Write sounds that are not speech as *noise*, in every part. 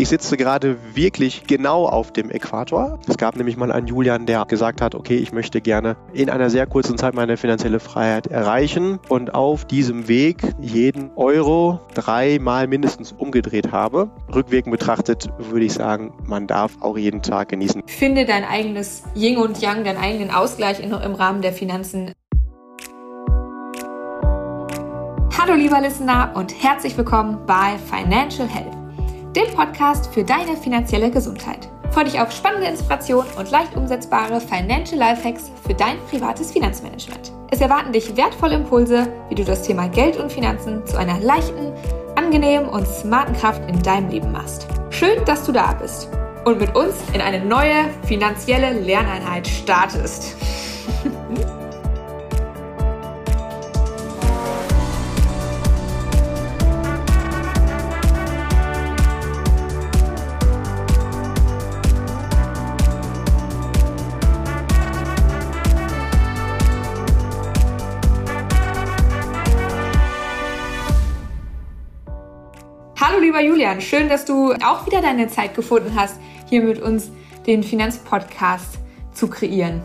Ich sitze gerade wirklich genau auf dem Äquator. Es gab nämlich mal einen Julian, der gesagt hat, okay, ich möchte gerne in einer sehr kurzen Zeit meine finanzielle Freiheit erreichen und auf diesem Weg jeden Euro dreimal mindestens umgedreht habe. Rückwirkend betrachtet würde ich sagen, man darf auch jeden Tag genießen. Finde dein eigenes Yin und Yang, deinen eigenen Ausgleich im Rahmen der Finanzen. Hallo lieber Listener und herzlich willkommen bei Financial Health dem Podcast für deine finanzielle Gesundheit. Freue dich auf spannende Inspiration und leicht umsetzbare Financial Lifehacks für dein privates Finanzmanagement. Es erwarten dich wertvolle Impulse, wie du das Thema Geld und Finanzen zu einer leichten, angenehmen und smarten Kraft in deinem Leben machst. Schön, dass du da bist und mit uns in eine neue finanzielle Lerneinheit startest. Lieber Julian, schön, dass du auch wieder deine Zeit gefunden hast, hier mit uns den Finanzpodcast zu kreieren.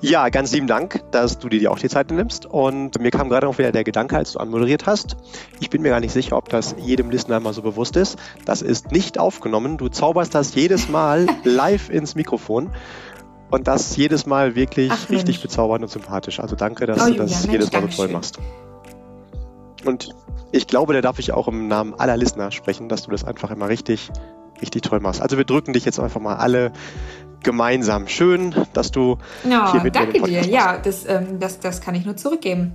Ja, ganz lieben Dank, dass du dir auch die Zeit nimmst. Und mir kam gerade auch wieder der Gedanke, als du anmoderiert hast. Ich bin mir gar nicht sicher, ob das jedem Listener mal so bewusst ist. Das ist nicht aufgenommen. Du zauberst das jedes Mal *laughs* live ins Mikrofon. Und das jedes Mal wirklich Ach, richtig bezaubernd und sympathisch. Also danke, dass oh, du das Julian, jedes Mal so toll machst. Und ich glaube, da darf ich auch im Namen aller Listener sprechen, dass du das einfach immer richtig, richtig toll machst. Also wir drücken dich jetzt einfach mal alle gemeinsam. Schön, dass du ja, hier mit danke dir. Ja, das, ähm, das, das kann ich nur zurückgeben.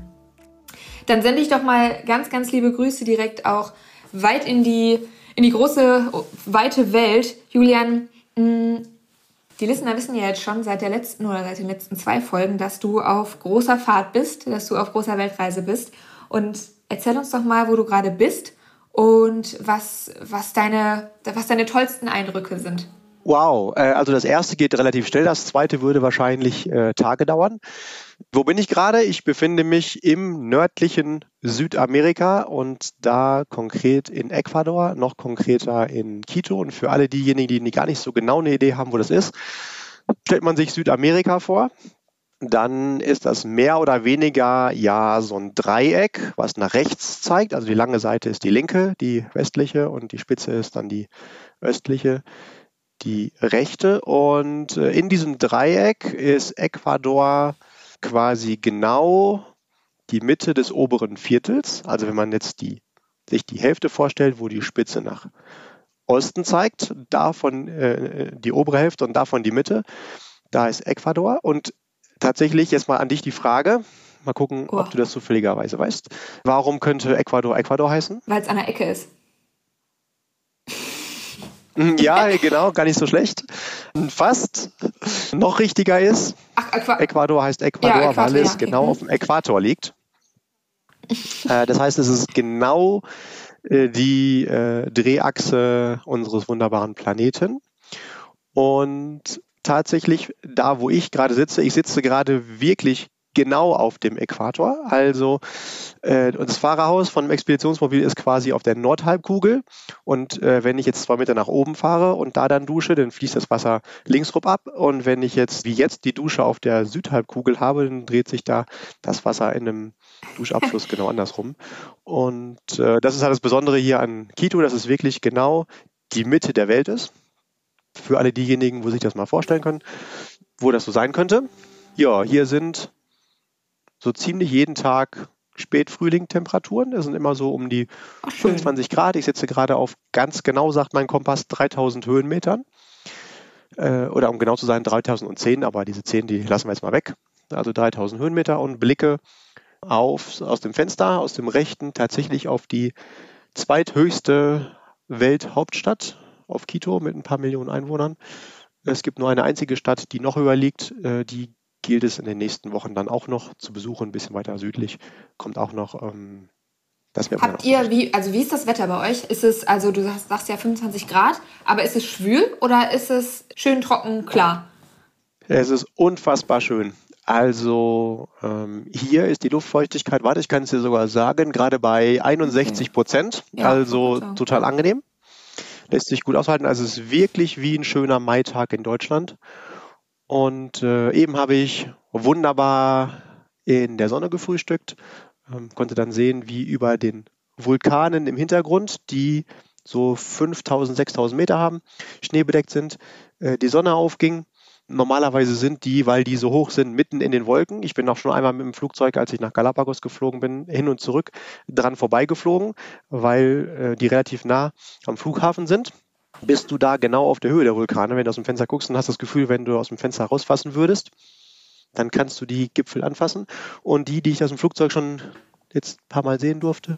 Dann sende ich doch mal ganz, ganz liebe Grüße direkt auch weit in die, in die große, weite Welt. Julian, mh, mm, die Listener wissen ja jetzt schon seit der letzten oder seit den letzten zwei Folgen, dass du auf großer Fahrt bist, dass du auf großer Weltreise bist. Und erzähl uns doch mal, wo du gerade bist und was, was, deine, was deine tollsten Eindrücke sind. Wow, äh, also das erste geht relativ schnell, das zweite würde wahrscheinlich äh, Tage dauern. Wo bin ich gerade? Ich befinde mich im nördlichen Südamerika und da konkret in Ecuador, noch konkreter in Quito. Und für alle diejenigen, die gar nicht so genau eine Idee haben, wo das ist, stellt man sich Südamerika vor dann ist das mehr oder weniger ja so ein Dreieck, was nach rechts zeigt. Also die lange Seite ist die linke, die westliche und die Spitze ist dann die östliche, die rechte. Und äh, in diesem Dreieck ist Ecuador quasi genau die Mitte des oberen Viertels. Also wenn man jetzt die, sich die Hälfte vorstellt, wo die Spitze nach Osten zeigt, davon äh, die obere Hälfte und davon die Mitte, da ist Ecuador. Und tatsächlich jetzt mal an dich die Frage. Mal gucken, oh. ob du das zufälligerweise weißt. Warum könnte Ecuador Ecuador heißen? Weil es an der Ecke ist. Hm, ja, genau, gar nicht so schlecht. Fast noch richtiger ist, Ach, Äqu Ecuador heißt Ecuador, ja, weil es ja. genau mhm. auf dem Äquator liegt. *laughs* äh, das heißt, es ist genau äh, die äh, Drehachse unseres wunderbaren Planeten. Und tatsächlich da, wo ich gerade sitze. Ich sitze gerade wirklich genau auf dem Äquator. Also äh, das Fahrerhaus von dem Expeditionsmobil ist quasi auf der Nordhalbkugel. Und äh, wenn ich jetzt zwei Meter nach oben fahre und da dann dusche, dann fließt das Wasser linksrum ab. Und wenn ich jetzt wie jetzt die Dusche auf der Südhalbkugel habe, dann dreht sich da das Wasser in einem Duschabfluss *laughs* genau andersrum. Und äh, das ist halt das Besondere hier an Quito, dass es wirklich genau die Mitte der Welt ist für alle diejenigen, wo sich das mal vorstellen können, wo das so sein könnte. Ja, hier sind so ziemlich jeden Tag Spätfrühling-Temperaturen. Das sind immer so um die Ach, 25 Grad. Ich sitze gerade auf ganz genau, sagt mein Kompass, 3000 Höhenmetern. Äh, oder um genau zu sein, 3010, aber diese 10, die lassen wir jetzt mal weg. Also 3000 Höhenmeter und blicke auf, aus dem Fenster, aus dem rechten, tatsächlich auf die zweithöchste Welthauptstadt auf Quito mit ein paar Millionen Einwohnern. Es gibt nur eine einzige Stadt, die noch höher liegt. Äh, die gilt es in den nächsten Wochen dann auch noch zu besuchen, ein bisschen weiter südlich. Kommt auch noch. Ähm, das Habt ihr, wie, also wie ist das Wetter bei euch? Ist es, also du sagst, sagst ja 25 Grad, aber ist es schwül oder ist es schön trocken, klar? Es ist unfassbar schön. Also ähm, hier ist die Luftfeuchtigkeit, warte, ich kann es dir sogar sagen, gerade bei 61 Prozent, ja, also total angenehm. Lässt sich gut aushalten. Also es ist wirklich wie ein schöner Maitag in Deutschland. Und äh, eben habe ich wunderbar in der Sonne gefrühstückt, ähm, konnte dann sehen, wie über den Vulkanen im Hintergrund, die so 5000, 6000 Meter haben, schneebedeckt sind, äh, die Sonne aufging. Normalerweise sind die, weil die so hoch sind, mitten in den Wolken. Ich bin auch schon einmal mit dem Flugzeug, als ich nach Galapagos geflogen bin, hin und zurück dran vorbeigeflogen, weil äh, die relativ nah am Flughafen sind. Bist du da genau auf der Höhe der Vulkane, wenn du aus dem Fenster guckst und hast das Gefühl, wenn du aus dem Fenster rausfassen würdest, dann kannst du die Gipfel anfassen. Und die, die ich aus dem Flugzeug schon jetzt ein paar Mal sehen durfte,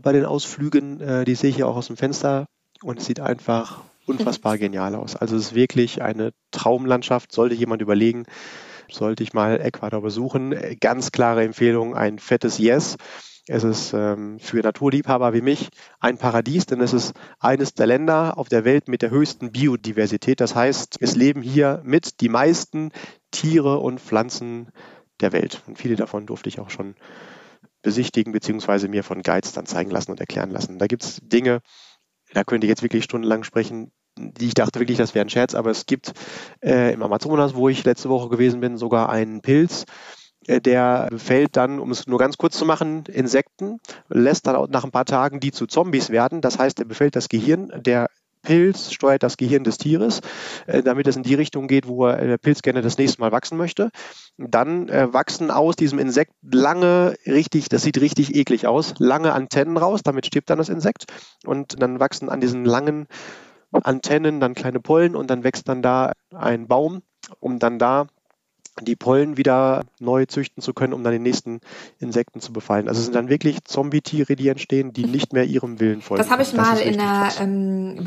bei den Ausflügen, äh, die sehe ich ja auch aus dem Fenster und es sieht einfach unfassbar *laughs* genial aus. Also es ist wirklich eine Traumlandschaft, sollte jemand überlegen, sollte ich mal Ecuador besuchen. Ganz klare Empfehlung, ein fettes Yes. Es ist ähm, für Naturliebhaber wie mich ein Paradies, denn es ist eines der Länder auf der Welt mit der höchsten Biodiversität. Das heißt, es leben hier mit die meisten Tiere und Pflanzen der Welt. Und viele davon durfte ich auch schon besichtigen, beziehungsweise mir von Guides dann zeigen lassen und erklären lassen. Da gibt es Dinge, da könnte ich jetzt wirklich stundenlang sprechen, ich dachte wirklich, das wäre ein Scherz, aber es gibt äh, im Amazonas, wo ich letzte Woche gewesen bin, sogar einen Pilz, äh, der fällt dann, um es nur ganz kurz zu machen, Insekten, lässt dann nach ein paar Tagen die zu Zombies werden. Das heißt, er befällt das Gehirn der Pilz steuert das Gehirn des Tieres, äh, damit es in die Richtung geht, wo äh, der Pilz gerne das nächste Mal wachsen möchte. Dann äh, wachsen aus diesem Insekt lange, richtig, das sieht richtig eklig aus, lange Antennen raus, damit stirbt dann das Insekt. Und dann wachsen an diesen langen Antennen dann kleine Pollen und dann wächst dann da ein Baum, um dann da die Pollen wieder neu züchten zu können, um dann die nächsten Insekten zu befallen. Also es sind dann wirklich Zombie-Tiere, die entstehen, die nicht mehr ihrem Willen folgen. Das habe ich mal in einer ähm,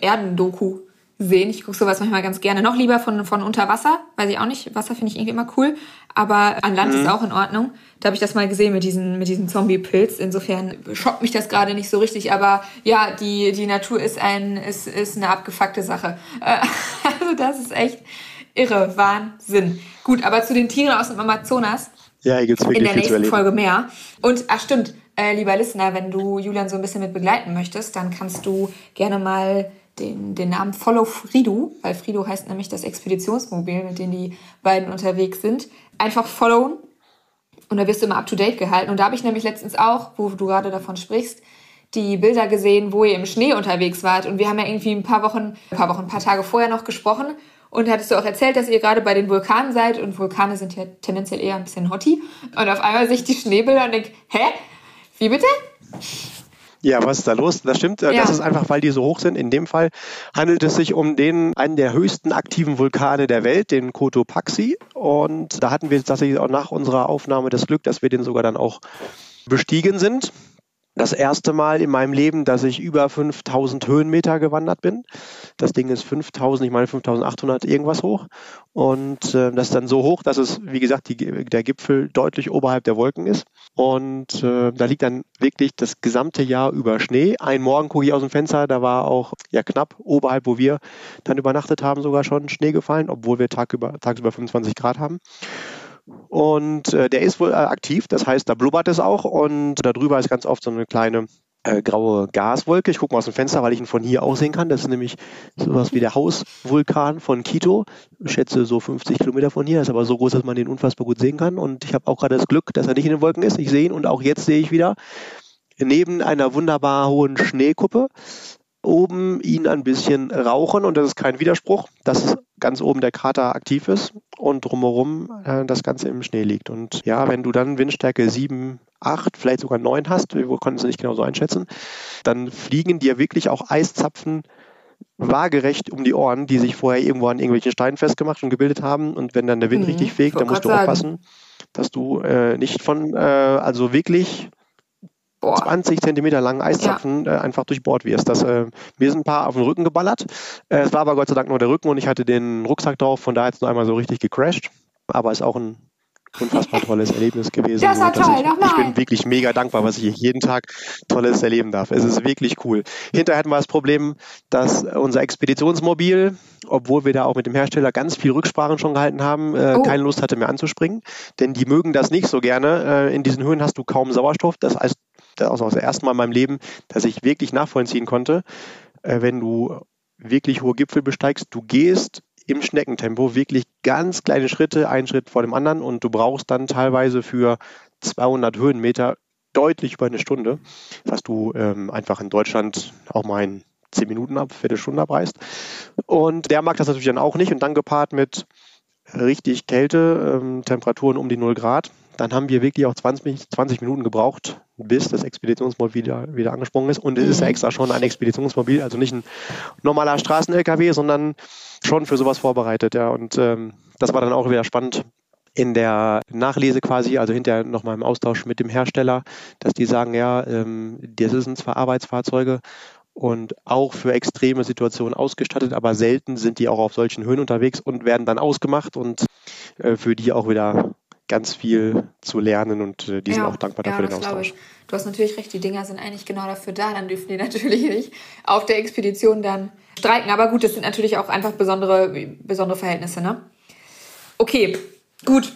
Erdendoku gesehen. Ich gucke sowas manchmal ganz gerne. Noch lieber von, von unter Wasser, weiß ich auch nicht. Wasser finde ich irgendwie immer cool. Aber an Land mhm. ist auch in Ordnung. Da habe ich das mal gesehen mit diesem, mit diesem Zombie-Pilz. Insofern schockt mich das gerade nicht so richtig. Aber ja, die, die Natur ist ein, ist, ist eine abgefuckte Sache. *laughs* also das ist echt irre, Wahnsinn. Gut, aber zu den Tieren aus dem Amazonas. Ja, hier gibt's wirklich In der nächsten Folge mehr. Und, ach stimmt, äh, lieber Listener, wenn du Julian so ein bisschen mit begleiten möchtest, dann kannst du gerne mal den, den Namen Follow Frido, weil Frido heißt nämlich das Expeditionsmobil, mit dem die beiden unterwegs sind, einfach followen. Und da wirst du immer up to date gehalten. Und da habe ich nämlich letztens auch, wo du gerade davon sprichst, die Bilder gesehen, wo ihr im Schnee unterwegs wart. Und wir haben ja irgendwie ein paar Wochen, ein paar Wochen, ein paar Tage vorher noch gesprochen. Und hattest du auch erzählt, dass ihr gerade bei den Vulkanen seid und Vulkane sind ja tendenziell eher ein bisschen hotty. Und auf einmal sehe ich die Schneebilder und denke, hä? Wie bitte? Ja, was ist da los? Das stimmt. Ja. Das ist einfach, weil die so hoch sind. In dem Fall handelt es sich um den, einen der höchsten aktiven Vulkane der Welt, den Cotopaxi. Und da hatten wir tatsächlich auch nach unserer Aufnahme das Glück, dass wir den sogar dann auch bestiegen sind das erste Mal in meinem Leben, dass ich über 5000 Höhenmeter gewandert bin. Das Ding ist 5000, ich meine 5800 irgendwas hoch. Und äh, das ist dann so hoch, dass es, wie gesagt, die, der Gipfel deutlich oberhalb der Wolken ist. Und äh, da liegt dann wirklich das gesamte Jahr über Schnee. Ein Morgen gucke ich aus dem Fenster, da war auch ja knapp oberhalb, wo wir dann übernachtet haben, sogar schon Schnee gefallen, obwohl wir tagüber, tagsüber 25 Grad haben. Und äh, der ist wohl äh, aktiv, das heißt, da blubbert es auch und darüber ist ganz oft so eine kleine äh, graue Gaswolke. Ich gucke mal aus dem Fenster, weil ich ihn von hier aus sehen kann. Das ist nämlich sowas wie der Hausvulkan von Quito. Ich schätze so 50 Kilometer von hier, ist aber so groß, dass man den unfassbar gut sehen kann. Und ich habe auch gerade das Glück, dass er nicht in den Wolken ist. Ich sehe ihn und auch jetzt sehe ich wieder neben einer wunderbar hohen Schneekuppe oben ihn ein bisschen rauchen und das ist kein Widerspruch, dass ganz oben der Krater aktiv ist und drumherum äh, das Ganze im Schnee liegt. Und ja, wenn du dann Windstärke 7, 8, vielleicht sogar 9 hast, wir konnten es nicht genau so einschätzen, dann fliegen dir wirklich auch Eiszapfen waagerecht um die Ohren, die sich vorher irgendwo an irgendwelchen Steinen festgemacht und gebildet haben. Und wenn dann der Wind mhm, richtig fegt, dann musst du aufpassen, dass du äh, nicht von, äh, also wirklich Boah. 20 Zentimeter langen Eiszapfen ja. äh, einfach durchbohrt wirst. Das, äh, mir sind ein paar auf den Rücken geballert. Äh, es war aber Gott sei Dank nur der Rücken und ich hatte den Rucksack drauf, von daher jetzt nur einmal so richtig gecrashed. Aber ist auch ein unfassbar tolles Erlebnis gewesen. Das war toll, ich, ich bin wirklich mega dankbar, was ich jeden Tag Tolles erleben darf. Es ist wirklich cool. Hinterher hatten wir das Problem, dass unser Expeditionsmobil, obwohl wir da auch mit dem Hersteller ganz viel Rücksprachen schon gehalten haben, äh, oh. keine Lust hatte mehr anzuspringen. Denn die mögen das nicht so gerne. Äh, in diesen Höhen hast du kaum Sauerstoff. Das heißt, war das erste Mal in meinem Leben, dass ich wirklich nachvollziehen konnte, äh, wenn du wirklich hohe Gipfel besteigst, du gehst im Schneckentempo wirklich ganz kleine Schritte, einen Schritt vor dem anderen und du brauchst dann teilweise für 200 Höhenmeter deutlich über eine Stunde, was du ähm, einfach in Deutschland auch mal in 10 Minuten ab, Viertelstunde abreißt. Und der mag das natürlich dann auch nicht und dann gepaart mit richtig Kälte, ähm, Temperaturen um die 0 Grad. Dann haben wir wirklich auch 20, 20 Minuten gebraucht, bis das Expeditionsmobil wieder, wieder angesprungen ist. Und es ist ja mhm. extra schon ein Expeditionsmobil, also nicht ein normaler Straßen-LKW, sondern schon für sowas vorbereitet. Ja. Und ähm, das war dann auch wieder spannend in der Nachlese quasi, also hinterher nochmal im Austausch mit dem Hersteller, dass die sagen, ja, ähm, das sind zwar Arbeitsfahrzeuge und auch für extreme Situationen ausgestattet, aber selten sind die auch auf solchen Höhen unterwegs und werden dann ausgemacht und äh, für die auch wieder ganz viel zu lernen und äh, die sind auch dankbar dafür ja, den Austausch. Du hast natürlich recht, die Dinger sind eigentlich genau dafür da, dann dürfen die *laughs* natürlich nicht auf der Expedition dann streiken. Aber gut, das sind natürlich auch einfach besondere, besondere Verhältnisse, ne? Okay, gut.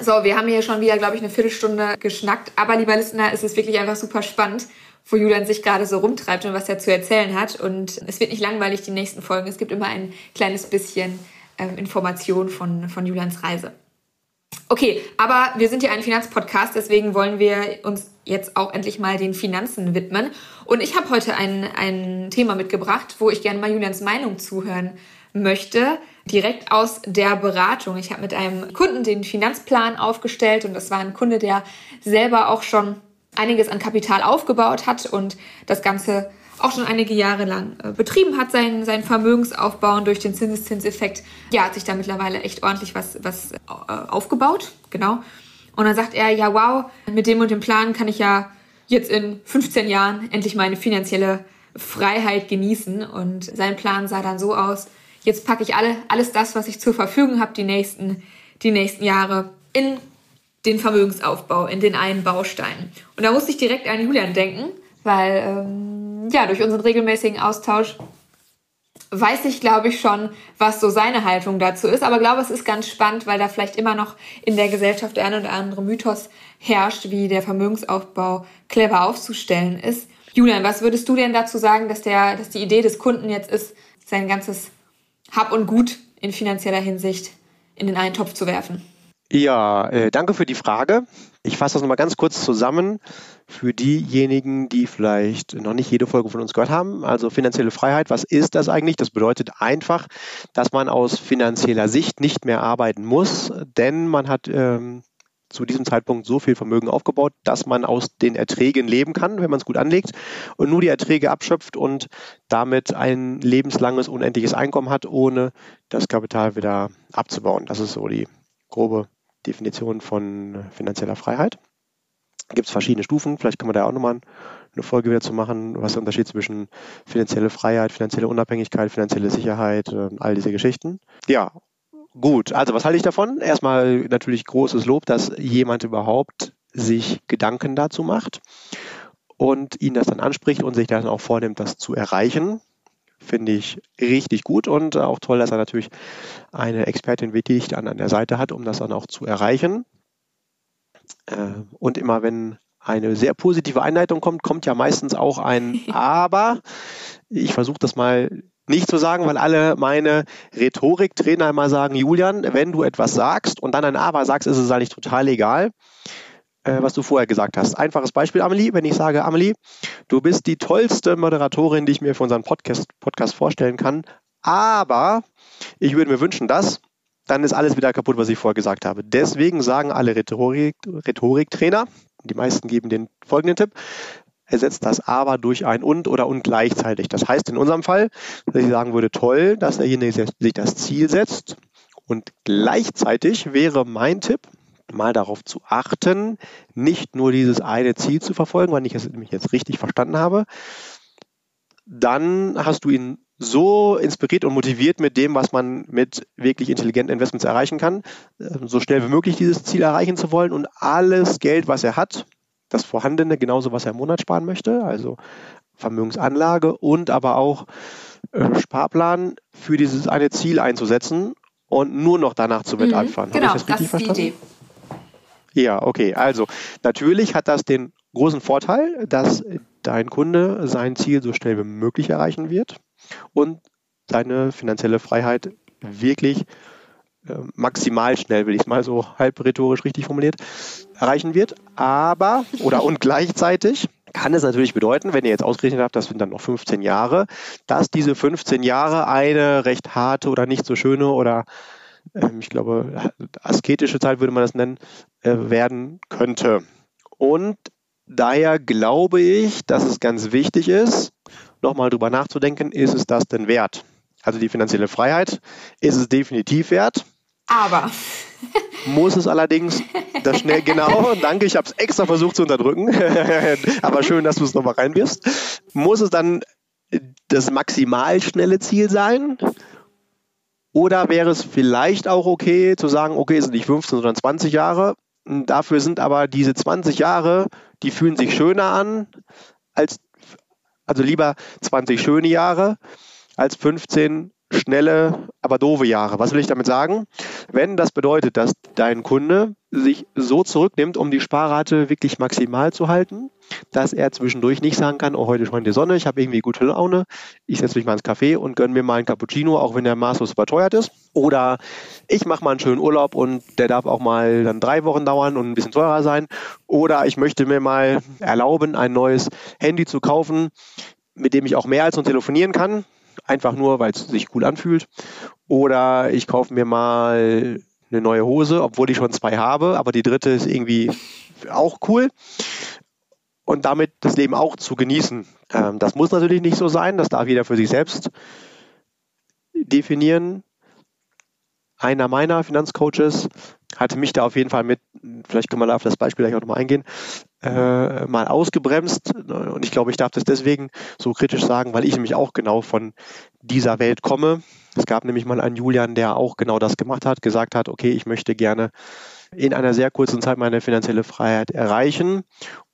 So, wir haben hier schon wieder, glaube ich, eine Viertelstunde geschnackt. Aber lieber Listener, es ist wirklich einfach super spannend wo Julian sich gerade so rumtreibt und was er zu erzählen hat. Und es wird nicht langweilig, die nächsten Folgen. Es gibt immer ein kleines bisschen ähm, Information von, von Julians Reise. Okay, aber wir sind ja ein Finanzpodcast, deswegen wollen wir uns jetzt auch endlich mal den Finanzen widmen. Und ich habe heute ein, ein Thema mitgebracht, wo ich gerne mal Julians Meinung zuhören möchte, direkt aus der Beratung. Ich habe mit einem Kunden den Finanzplan aufgestellt und das war ein Kunde, der selber auch schon einiges an Kapital aufgebaut hat und das Ganze auch schon einige Jahre lang äh, betrieben hat, seinen, seinen Vermögensaufbau und durch den Zinseszinseffekt, ja, hat sich da mittlerweile echt ordentlich was, was äh, aufgebaut, genau. Und dann sagt er, ja, wow, mit dem und dem Plan kann ich ja jetzt in 15 Jahren endlich meine finanzielle Freiheit genießen. Und sein Plan sah dann so aus, jetzt packe ich alle, alles das, was ich zur Verfügung habe, die nächsten, die nächsten Jahre in den Vermögensaufbau in den einen Baustein. Und da musste ich direkt an Julian denken, weil ähm, ja, durch unseren regelmäßigen Austausch weiß ich, glaube ich, schon, was so seine Haltung dazu ist. Aber glaube, es ist ganz spannend, weil da vielleicht immer noch in der Gesellschaft der ein oder andere Mythos herrscht, wie der Vermögensaufbau clever aufzustellen ist. Julian, was würdest du denn dazu sagen, dass der, dass die Idee des Kunden jetzt ist, sein ganzes Hab und Gut in finanzieller Hinsicht in den einen Topf zu werfen? Ja, äh, danke für die Frage. Ich fasse das nochmal ganz kurz zusammen für diejenigen, die vielleicht noch nicht jede Folge von uns gehört haben. Also finanzielle Freiheit, was ist das eigentlich? Das bedeutet einfach, dass man aus finanzieller Sicht nicht mehr arbeiten muss, denn man hat ähm, zu diesem Zeitpunkt so viel Vermögen aufgebaut, dass man aus den Erträgen leben kann, wenn man es gut anlegt und nur die Erträge abschöpft und damit ein lebenslanges, unendliches Einkommen hat, ohne das Kapital wieder abzubauen. Das ist so die grobe Definition von finanzieller Freiheit. Gibt es verschiedene Stufen, vielleicht kann man da auch nochmal eine Folge wieder zu machen, was der Unterschied zwischen finanzielle Freiheit, finanzielle Unabhängigkeit, finanzielle Sicherheit, äh, all diese Geschichten. Ja, gut. Also was halte ich davon? Erstmal natürlich großes Lob, dass jemand überhaupt sich Gedanken dazu macht und ihn das dann anspricht und sich dann auch vornimmt, das zu erreichen finde ich richtig gut und auch toll, dass er natürlich eine Expertin wie dich dann an der Seite hat, um das dann auch zu erreichen. Äh, und immer wenn eine sehr positive Einleitung kommt, kommt ja meistens auch ein *laughs* Aber. Ich versuche das mal nicht zu sagen, weil alle meine Rhetoriktrainer immer sagen, Julian, wenn du etwas sagst und dann ein Aber sagst, ist es eigentlich total egal äh, was du vorher gesagt hast. Einfaches Beispiel, Amelie, wenn ich sage, Amelie, du bist die tollste Moderatorin, die ich mir für unseren Podcast, Podcast vorstellen kann, aber ich würde mir wünschen, dass, dann ist alles wieder kaputt, was ich vorher gesagt habe. Deswegen sagen alle Rhetorik, Rhetoriktrainer, die meisten geben den folgenden Tipp, ersetzt das aber durch ein und oder und gleichzeitig. Das heißt in unserem Fall, dass ich sagen würde, toll, dass derjenige sich das Ziel setzt und gleichzeitig wäre mein Tipp, mal darauf zu achten, nicht nur dieses eine Ziel zu verfolgen, wenn ich es nämlich jetzt richtig verstanden habe, dann hast du ihn so inspiriert und motiviert mit dem, was man mit wirklich intelligenten Investments erreichen kann, ähm, so schnell wie möglich dieses Ziel erreichen zu wollen und alles Geld, was er hat, das vorhandene, genauso was er im Monat sparen möchte, also Vermögensanlage und aber auch äh, Sparplan für dieses eine Ziel einzusetzen und nur noch danach zu wetteifern. Mhm, genau, das, das ist die Idee. Ja, okay. Also natürlich hat das den großen Vorteil, dass dein Kunde sein Ziel so schnell wie möglich erreichen wird und seine finanzielle Freiheit wirklich äh, maximal schnell, will ich es mal so halb rhetorisch richtig formuliert, erreichen wird. Aber, oder und gleichzeitig kann es natürlich bedeuten, wenn ihr jetzt ausgerechnet habt, das sind dann noch 15 Jahre, dass diese 15 Jahre eine recht harte oder nicht so schöne oder ähm, ich glaube, asketische Zeit würde man das nennen, äh, werden könnte. Und daher glaube ich, dass es ganz wichtig ist, nochmal drüber nachzudenken, ist es das denn wert? Also die finanzielle Freiheit ist es definitiv wert. Aber. Muss es allerdings das schnell, *laughs* genau, danke, ich habe es extra versucht zu unterdrücken, *laughs* aber schön, dass du es nochmal reinwirfst. Muss es dann das maximal schnelle Ziel sein? Oder wäre es vielleicht auch okay zu sagen, okay, es sind nicht 15, sondern 20 Jahre. Dafür sind aber diese 20 Jahre, die fühlen sich schöner an als, also lieber 20 schöne Jahre als 15 schnelle, aber doofe Jahre. Was will ich damit sagen? Wenn das bedeutet, dass dein Kunde sich so zurücknimmt, um die Sparrate wirklich maximal zu halten, dass er zwischendurch nicht sagen kann, oh, heute scheint die Sonne, ich habe irgendwie gute Laune, ich setze mich mal ins Café und gönne mir mal einen Cappuccino, auch wenn der maßlos überteuert ist. Oder ich mache mal einen schönen Urlaub und der darf auch mal dann drei Wochen dauern und ein bisschen teurer sein. Oder ich möchte mir mal erlauben, ein neues Handy zu kaufen, mit dem ich auch mehr als nur telefonieren kann einfach nur, weil es sich cool anfühlt. Oder ich kaufe mir mal eine neue Hose, obwohl ich schon zwei habe, aber die dritte ist irgendwie auch cool. Und damit das Leben auch zu genießen. Ähm, das muss natürlich nicht so sein, das darf jeder für sich selbst definieren. Einer meiner Finanzcoaches hatte mich da auf jeden Fall mit, vielleicht können wir da auf das Beispiel gleich auch nochmal eingehen, äh, mal ausgebremst. Und ich glaube, ich darf das deswegen so kritisch sagen, weil ich nämlich auch genau von dieser Welt komme. Es gab nämlich mal einen Julian, der auch genau das gemacht hat, gesagt hat, okay, ich möchte gerne in einer sehr kurzen Zeit meine finanzielle Freiheit erreichen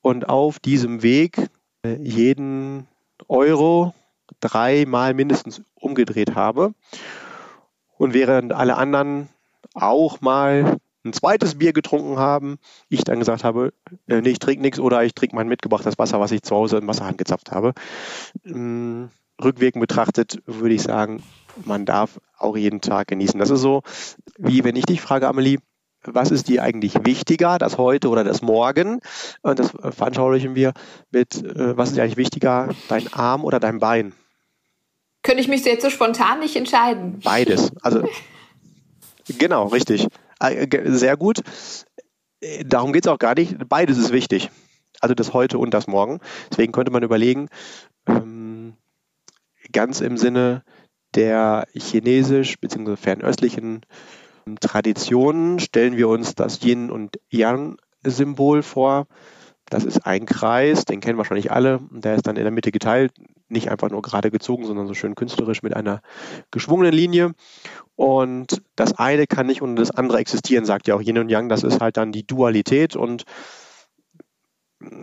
und auf diesem Weg äh, jeden Euro dreimal mindestens umgedreht habe. Und während alle anderen auch mal ein zweites Bier getrunken haben, ich dann gesagt habe, äh, nee, ich trinke nichts oder ich trinke mein mitgebrachtes Wasser, was ich zu Hause im Wasserhahn gezapft habe. Ähm, rückwirkend betrachtet würde ich sagen, man darf auch jeden Tag genießen. Das ist so, wie wenn ich dich frage, Amelie, was ist dir eigentlich wichtiger, das heute oder das morgen? Und das veranschaulichen wir mit, äh, was ist dir eigentlich wichtiger, dein Arm oder dein Bein? Könnte ich mich jetzt so spontan nicht entscheiden. Beides. Also *laughs* genau, richtig. Äh, sehr gut. Darum geht es auch gar nicht. Beides ist wichtig. Also das heute und das morgen. Deswegen könnte man überlegen, ähm, ganz im Sinne der chinesisch bzw. fernöstlichen ähm, Traditionen stellen wir uns das Yin und Yang Symbol vor. Das ist ein Kreis, den kennen wahrscheinlich alle. Der ist dann in der Mitte geteilt, nicht einfach nur gerade gezogen, sondern so schön künstlerisch mit einer geschwungenen Linie. Und das eine kann nicht ohne das andere existieren, sagt ja auch Yin und Yang. Das ist halt dann die Dualität. Und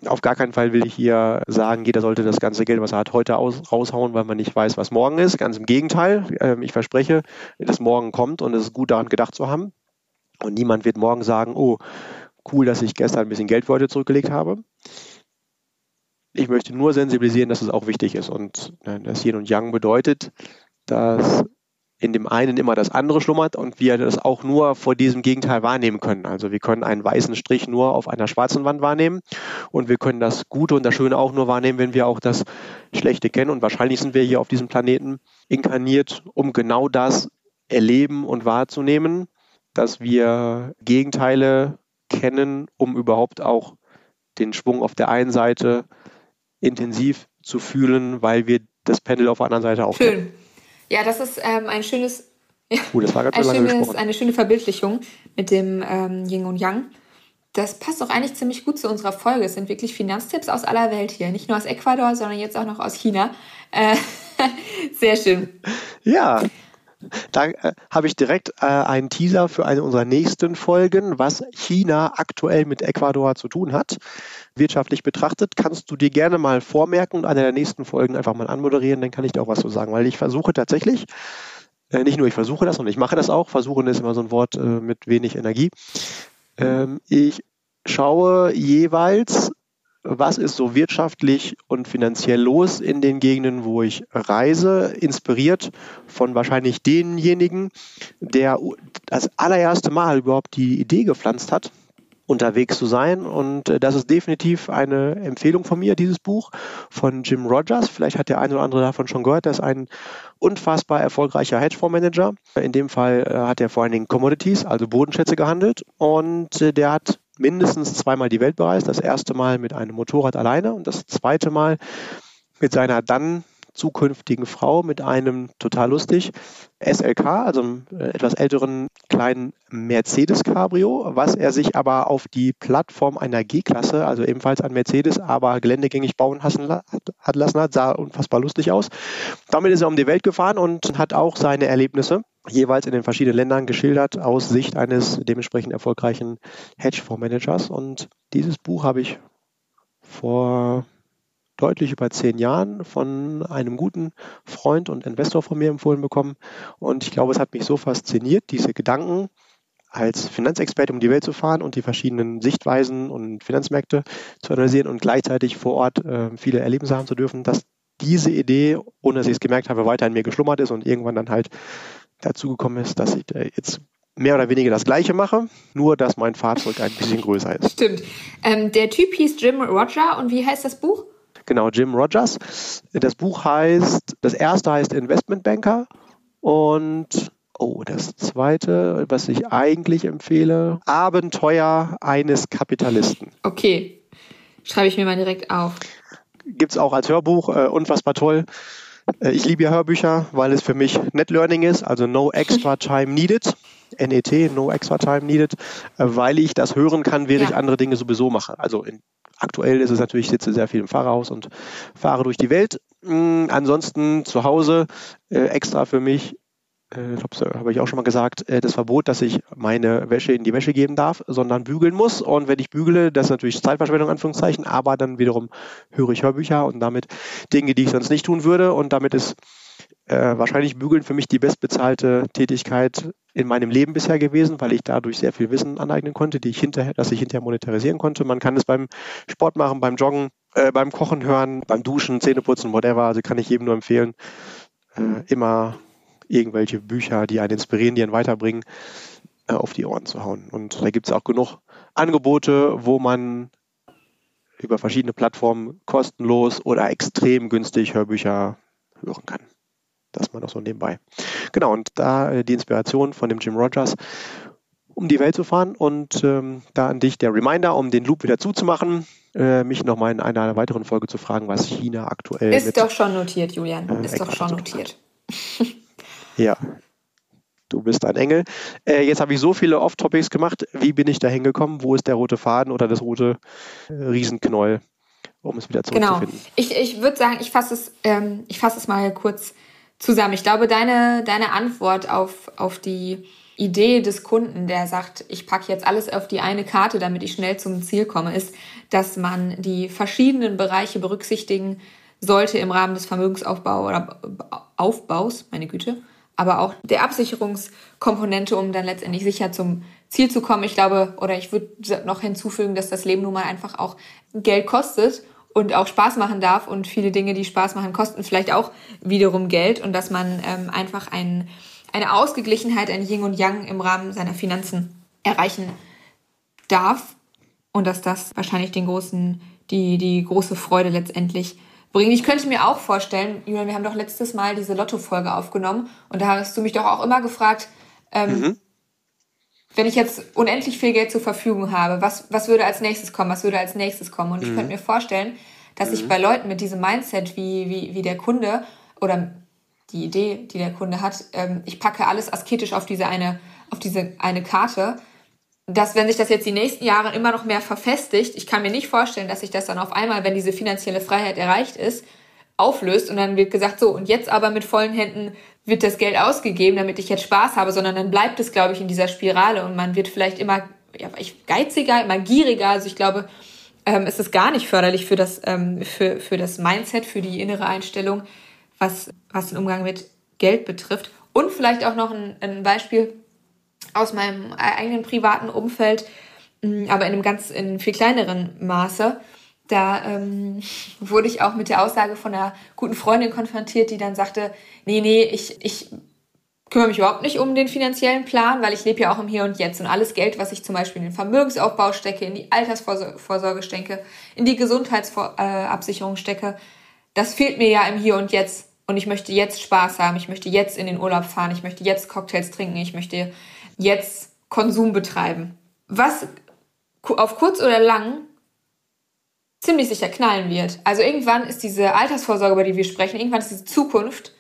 auf gar keinen Fall will ich hier sagen, jeder sollte das ganze Geld, was er hat, heute aus, raushauen, weil man nicht weiß, was morgen ist. Ganz im Gegenteil. Ähm, ich verspreche, dass morgen kommt und es ist gut daran gedacht zu haben. Und niemand wird morgen sagen, oh, cool, dass ich gestern ein bisschen Geld für heute zurückgelegt habe. Ich möchte nur sensibilisieren, dass es auch wichtig ist. Und äh, das Yin und Yang bedeutet, dass in dem einen immer das andere schlummert und wir das auch nur vor diesem Gegenteil wahrnehmen können. Also wir können einen weißen Strich nur auf einer schwarzen Wand wahrnehmen und wir können das Gute und das Schöne auch nur wahrnehmen, wenn wir auch das Schlechte kennen. Und wahrscheinlich sind wir hier auf diesem Planeten inkarniert, um genau das erleben und wahrzunehmen, dass wir Gegenteile kennen, um überhaupt auch den Schwung auf der einen Seite intensiv zu fühlen, weil wir das Pendel auf der anderen Seite auch Schön. Kennen. Ja, das ist ähm, ein schönes, ja, *laughs* uh, das war ein schönes, eine schöne Verbildlichung mit dem ähm, Yin und Yang. Das passt auch eigentlich ziemlich gut zu unserer Folge. Es sind wirklich Finanztipps aus aller Welt hier. Nicht nur aus Ecuador, sondern jetzt auch noch aus China. Äh, *laughs* sehr schön. Ja, da äh, habe ich direkt äh, einen Teaser für eine unserer nächsten Folgen, was China aktuell mit Ecuador zu tun hat. Wirtschaftlich betrachtet, kannst du dir gerne mal vormerken und eine der nächsten Folgen einfach mal anmoderieren, dann kann ich dir auch was zu sagen, weil ich versuche tatsächlich, äh, nicht nur ich versuche das, sondern ich mache das auch, versuchen ist immer so ein Wort äh, mit wenig Energie. Ähm, ich schaue jeweils was ist so wirtschaftlich und finanziell los in den Gegenden, wo ich reise, inspiriert von wahrscheinlich denjenigen, der das allererste Mal überhaupt die Idee gepflanzt hat, unterwegs zu sein. Und äh, das ist definitiv eine Empfehlung von mir, dieses Buch von Jim Rogers. Vielleicht hat der eine oder andere davon schon gehört. Der ist ein unfassbar erfolgreicher Hedgefondsmanager. In dem Fall äh, hat er vor allen Dingen Commodities, also Bodenschätze gehandelt. Und äh, der hat mindestens zweimal die Welt bereist. Das erste Mal mit einem Motorrad alleine und das zweite Mal mit seiner dann zukünftigen Frau mit einem total lustig SLK, also einem äh, etwas älteren kleinen Mercedes Cabrio, was er sich aber auf die Plattform einer G-Klasse, also ebenfalls ein Mercedes, aber geländegängig bauen hat lassen hat, sah unfassbar lustig aus. Damit ist er um die Welt gefahren und hat auch seine Erlebnisse jeweils in den verschiedenen Ländern geschildert aus Sicht eines dementsprechend erfolgreichen Hedgefondsmanagers. Und dieses Buch habe ich vor deutlich über zehn Jahren von einem guten Freund und Investor von mir empfohlen bekommen. Und ich glaube, es hat mich so fasziniert, diese Gedanken als Finanzexperte um die Welt zu fahren und die verschiedenen Sichtweisen und Finanzmärkte zu analysieren und gleichzeitig vor Ort äh, viele Erlebnisse haben zu dürfen, dass diese Idee, ohne dass ich es gemerkt habe, weiter in mir geschlummert ist und irgendwann dann halt dazu gekommen ist, dass ich äh, jetzt mehr oder weniger das Gleiche mache, nur dass mein Fahrzeug ein bisschen größer ist. Stimmt. Ähm, der Typ hieß Jim Roger und wie heißt das Buch? Genau, Jim Rogers. Das Buch heißt, das erste heißt Investment Banker und oh, das zweite, was ich eigentlich empfehle, Abenteuer eines Kapitalisten. Okay, schreibe ich mir mal direkt auf. Gibt es auch als Hörbuch, äh, unfassbar toll. Äh, ich liebe ja Hörbücher, weil es für mich Net Learning ist, also no extra *laughs* time needed. NET, no extra time needed, äh, weil ich das hören kann, während ja. ich andere Dinge sowieso mache. Also in Aktuell ist es natürlich, ich sitze sehr viel im Fahrerhaus und fahre durch die Welt. Mm, ansonsten zu Hause äh, extra für mich, äh, habe ich auch schon mal gesagt, äh, das Verbot, dass ich meine Wäsche in die Wäsche geben darf, sondern bügeln muss. Und wenn ich bügele, das ist natürlich Zeitverschwendung, Anführungszeichen, aber dann wiederum höre ich Hörbücher und damit Dinge, die ich sonst nicht tun würde. Und damit ist äh, wahrscheinlich Bügeln für mich die bestbezahlte Tätigkeit in meinem Leben bisher gewesen, weil ich dadurch sehr viel Wissen aneignen konnte, die ich hinterher, das ich hinterher monetarisieren konnte. Man kann es beim Sport machen, beim Joggen, äh, beim Kochen hören, beim Duschen, Zähneputzen, whatever. Also kann ich jedem nur empfehlen, äh, immer irgendwelche Bücher, die einen inspirieren, die einen weiterbringen, äh, auf die Ohren zu hauen. Und da gibt es auch genug Angebote, wo man über verschiedene Plattformen kostenlos oder extrem günstig Hörbücher hören kann. Das mal noch so nebenbei. Genau, und da äh, die Inspiration von dem Jim Rogers, um die Welt zu fahren. Und ähm, da an dich der Reminder, um den Loop wieder zuzumachen, äh, mich nochmal in einer weiteren Folge zu fragen, was China aktuell. Ist doch schon notiert, Julian. Äh, ist doch schon notiert. *laughs* ja. Du bist ein Engel. Äh, jetzt habe ich so viele Off-Topics gemacht. Wie bin ich da hingekommen? Wo ist der rote Faden oder das rote äh, Riesenknäuel, um es wieder zurückzufinden? Genau. Ich, ich würde sagen, ich fasse es, ähm, fass es mal kurz zusammen. Ich glaube, deine, deine Antwort auf, auf die Idee des Kunden, der sagt, ich packe jetzt alles auf die eine Karte, damit ich schnell zum Ziel komme, ist, dass man die verschiedenen Bereiche berücksichtigen sollte im Rahmen des Vermögensaufbaus oder Aufbaus, meine Güte, aber auch der Absicherungskomponente, um dann letztendlich sicher zum Ziel zu kommen. Ich glaube, oder ich würde noch hinzufügen, dass das Leben nun mal einfach auch Geld kostet und auch Spaß machen darf und viele Dinge, die Spaß machen, kosten vielleicht auch wiederum Geld und dass man ähm, einfach ein, eine Ausgeglichenheit, ein Yin und Yang im Rahmen seiner Finanzen erreichen darf und dass das wahrscheinlich den großen, die, die große Freude letztendlich bringt. Ich könnte mir auch vorstellen, Julian, wir haben doch letztes Mal diese Lotto-Folge aufgenommen und da hast du mich doch auch immer gefragt, ähm, mhm wenn ich jetzt unendlich viel Geld zur Verfügung habe, was, was würde als nächstes kommen? Was würde als nächstes kommen? Und ich mhm. könnte mir vorstellen, dass mhm. ich bei Leuten mit diesem Mindset wie, wie, wie der Kunde oder die Idee, die der Kunde hat, ähm, ich packe alles asketisch auf diese eine, auf diese eine Karte, dass wenn sich das jetzt die nächsten Jahre immer noch mehr verfestigt, ich kann mir nicht vorstellen, dass sich das dann auf einmal, wenn diese finanzielle Freiheit erreicht ist, auflöst und dann wird gesagt, so, und jetzt aber mit vollen Händen wird das Geld ausgegeben, damit ich jetzt Spaß habe, sondern dann bleibt es, glaube ich, in dieser Spirale und man wird vielleicht immer ja, geiziger, immer gieriger. Also ich glaube, ähm, es ist gar nicht förderlich für das, ähm, für, für das Mindset, für die innere Einstellung, was, was den Umgang mit Geld betrifft. Und vielleicht auch noch ein, ein Beispiel aus meinem eigenen privaten Umfeld, aber in einem ganz, in viel kleineren Maße. Da ähm, *laughs* wurde ich auch mit der Aussage von einer guten Freundin konfrontiert, die dann sagte, nee, nee, ich, ich kümmere mich überhaupt nicht um den finanziellen Plan, weil ich lebe ja auch im Hier und Jetzt und alles Geld, was ich zum Beispiel in den Vermögensaufbau stecke, in die Altersvorsorge stecke, in die Gesundheitsabsicherung stecke, das fehlt mir ja im Hier und Jetzt. Und ich möchte jetzt Spaß haben, ich möchte jetzt in den Urlaub fahren, ich möchte jetzt Cocktails trinken, ich möchte jetzt Konsum betreiben. Was auf kurz oder lang ziemlich sicher knallen wird. Also irgendwann ist diese Altersvorsorge, über die wir sprechen, irgendwann ist diese Zukunft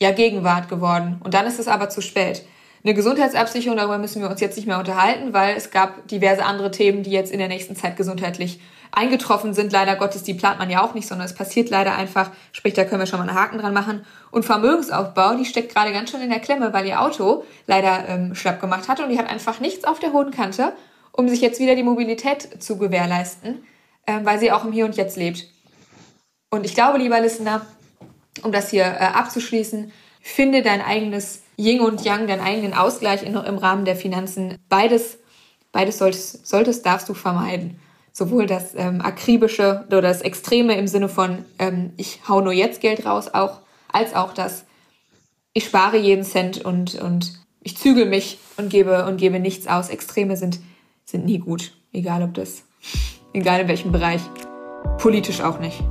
ja Gegenwart geworden. Und dann ist es aber zu spät. Eine Gesundheitsabsicherung, darüber müssen wir uns jetzt nicht mehr unterhalten, weil es gab diverse andere Themen, die jetzt in der nächsten Zeit gesundheitlich eingetroffen sind. Leider Gottes, die plant man ja auch nicht, sondern es passiert leider einfach. Sprich, da können wir schon mal einen Haken dran machen. Und Vermögensaufbau, die steckt gerade ganz schön in der Klemme, weil ihr Auto leider ähm, schlapp gemacht hat und die hat einfach nichts auf der hohen Kante, um sich jetzt wieder die Mobilität zu gewährleisten, ähm, weil sie auch im Hier und Jetzt lebt. Und ich glaube, lieber Listener, um das hier äh, abzuschließen, finde dein eigenes Yin und Yang, deinen eigenen Ausgleich in, im Rahmen der Finanzen. Beides, beides solltest, solltest, darfst du vermeiden. Sowohl das ähm, akribische oder das Extreme im Sinne von ähm, ich hau nur jetzt Geld raus, auch als auch das ich spare jeden Cent und und ich zügel mich und gebe und gebe nichts aus. Extreme sind sind nie gut, egal ob das, egal in welchem Bereich, politisch auch nicht.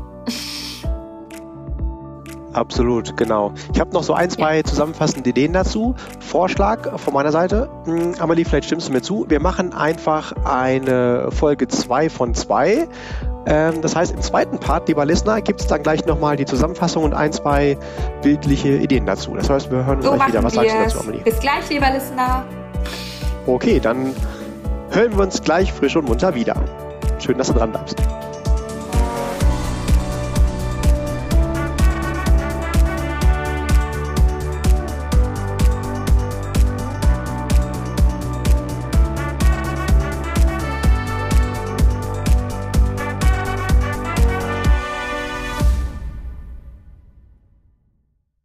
Absolut, genau. Ich habe noch so ein, zwei ja. zusammenfassende Ideen dazu. Vorschlag von meiner Seite. Hm, Amelie, vielleicht stimmst du mir zu. Wir machen einfach eine Folge 2 von 2. Ähm, das heißt, im zweiten Part, lieber Listener, gibt es dann gleich nochmal die Zusammenfassung und ein, zwei bildliche Ideen dazu. Das heißt, wir hören uns so gleich wieder. Was sagst du dazu, Amelie? Bis gleich, lieber Listener. Okay, dann hören wir uns gleich frisch und munter wieder. Schön, dass du dran bleibst.